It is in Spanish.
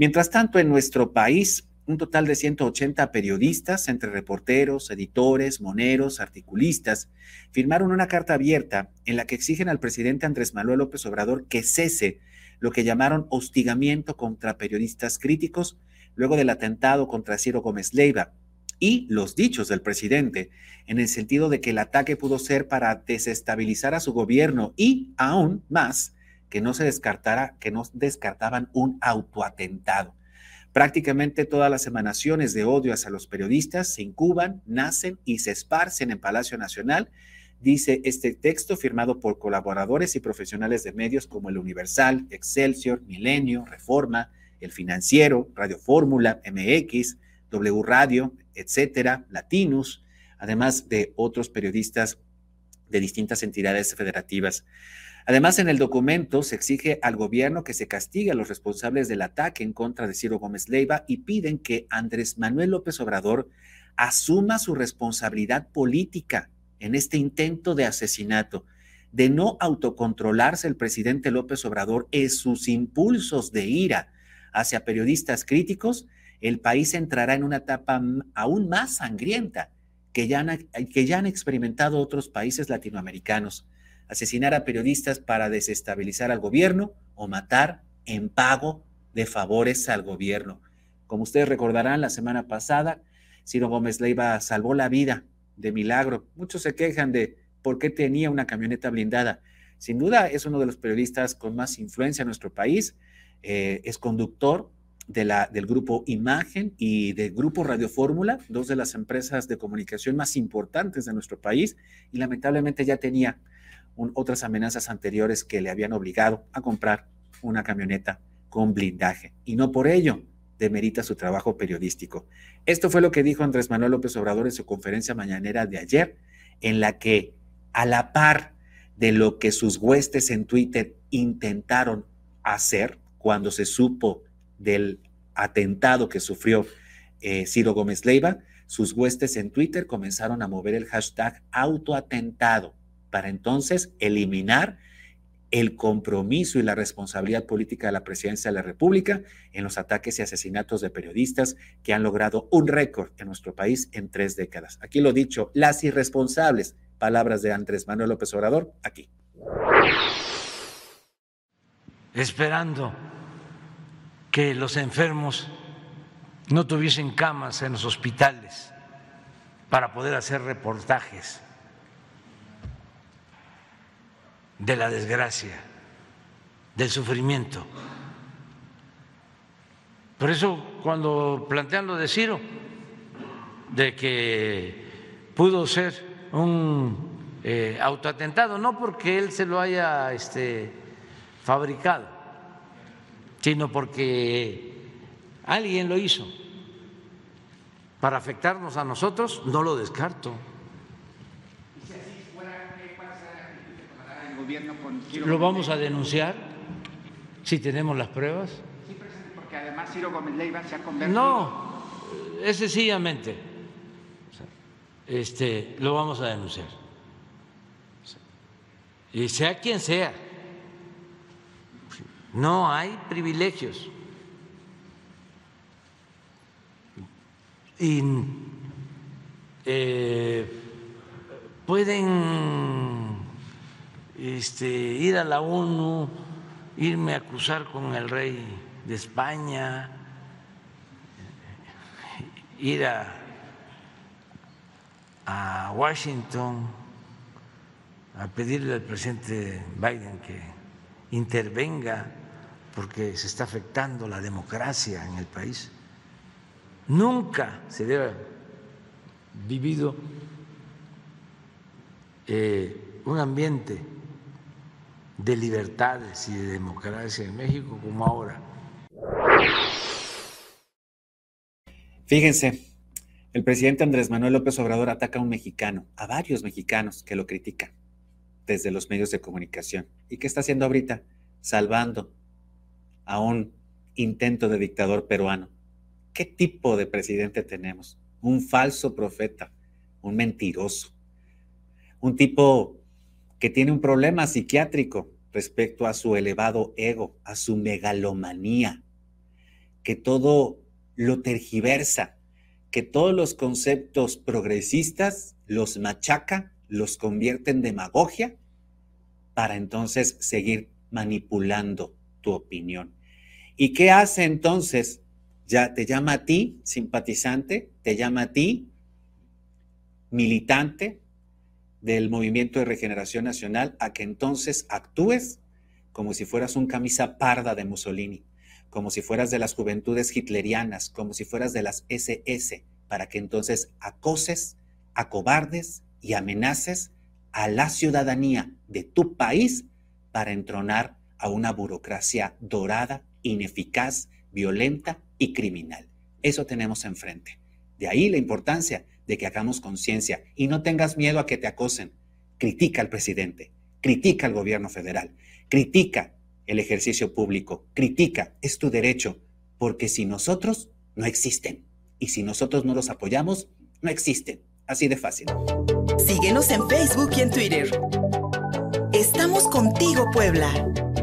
Mientras tanto, en nuestro país, un total de 180 periodistas, entre reporteros, editores, moneros, articulistas, firmaron una carta abierta en la que exigen al presidente Andrés Manuel López Obrador que cese lo que llamaron hostigamiento contra periodistas críticos luego del atentado contra Ciro Gómez Leiva y los dichos del presidente en el sentido de que el ataque pudo ser para desestabilizar a su gobierno y aún más que no se descartara que no descartaban un autoatentado. Prácticamente todas las emanaciones de odio hacia los periodistas se incuban, nacen y se esparcen en Palacio Nacional, dice este texto firmado por colaboradores y profesionales de medios como El Universal, Excelsior, Milenio, Reforma, El Financiero, Radio Fórmula, MX, W Radio, etcétera, Latinus, además de otros periodistas de distintas entidades federativas. Además, en el documento se exige al gobierno que se castigue a los responsables del ataque en contra de Ciro Gómez Leiva y piden que Andrés Manuel López Obrador asuma su responsabilidad política en este intento de asesinato. De no autocontrolarse el presidente López Obrador en sus impulsos de ira hacia periodistas críticos, el país entrará en una etapa aún más sangrienta que ya han, que ya han experimentado otros países latinoamericanos asesinar a periodistas para desestabilizar al gobierno o matar en pago de favores al gobierno. Como ustedes recordarán, la semana pasada, Ciro Gómez Leiva salvó la vida de milagro. Muchos se quejan de por qué tenía una camioneta blindada. Sin duda es uno de los periodistas con más influencia en nuestro país. Eh, es conductor del grupo Imagen y del grupo Radio Fórmula, dos de las empresas de comunicación más importantes de nuestro país, y lamentablemente ya tenía otras amenazas anteriores que le habían obligado a comprar una camioneta con blindaje. Y no por ello demerita su trabajo periodístico. Esto fue lo que dijo Andrés Manuel López Obrador en su conferencia mañanera de ayer, en la que a la par de lo que sus huestes en Twitter intentaron hacer cuando se supo del atentado que sufrió eh, Ciro Gómez Leiva, sus huestes en Twitter comenzaron a mover el hashtag autoatentado para entonces eliminar el compromiso y la responsabilidad política de la presidencia de la República en los ataques y asesinatos de periodistas que han logrado un récord en nuestro país en tres décadas. Aquí lo dicho, las irresponsables palabras de Andrés Manuel López Obrador, aquí. Esperando que los enfermos no tuviesen camas en los hospitales para poder hacer reportajes de la desgracia, del sufrimiento. Por eso cuando plantean lo de Ciro, de que pudo ser un eh, autoatentado, no porque él se lo haya este, fabricado, sino porque alguien lo hizo. Para afectarnos a nosotros, no lo descarto. ¿Lo vamos a denunciar si tenemos las pruebas? Sí, presidente, porque además Ciro Gómez Leiva se ha convertido. No, es sencillamente. Este, lo vamos a denunciar. Y sea quien sea, no hay privilegios. Y eh, pueden este, ir a la ONU, irme a acusar con el rey de España, ir a, Washington a pedirle al presidente Biden que intervenga porque se está afectando la democracia en el país. Nunca se debe vivido eh, un ambiente de libertades y de democracia en México como ahora. Fíjense, el presidente Andrés Manuel López Obrador ataca a un mexicano, a varios mexicanos que lo critican desde los medios de comunicación. ¿Y qué está haciendo ahorita? Salvando a un intento de dictador peruano. ¿Qué tipo de presidente tenemos? Un falso profeta, un mentiroso, un tipo que tiene un problema psiquiátrico respecto a su elevado ego, a su megalomanía, que todo lo tergiversa, que todos los conceptos progresistas los machaca, los convierte en demagogia para entonces seguir manipulando tu opinión. ¿Y qué hace entonces? Ya te llama a ti, simpatizante, te llama a ti, militante del Movimiento de Regeneración Nacional, a que entonces actúes como si fueras un camisa parda de Mussolini, como si fueras de las juventudes hitlerianas, como si fueras de las SS, para que entonces acoses, acobardes y amenaces a la ciudadanía de tu país para entronar a una burocracia dorada, ineficaz, violenta y criminal. Eso tenemos enfrente. De ahí la importancia de que hagamos conciencia y no tengas miedo a que te acosen. Critica al presidente, critica al gobierno federal, critica el ejercicio público, critica, es tu derecho, porque si nosotros no existen y si nosotros no los apoyamos, no existen. Así de fácil. Síguenos en Facebook y en Twitter. Estamos contigo, Puebla.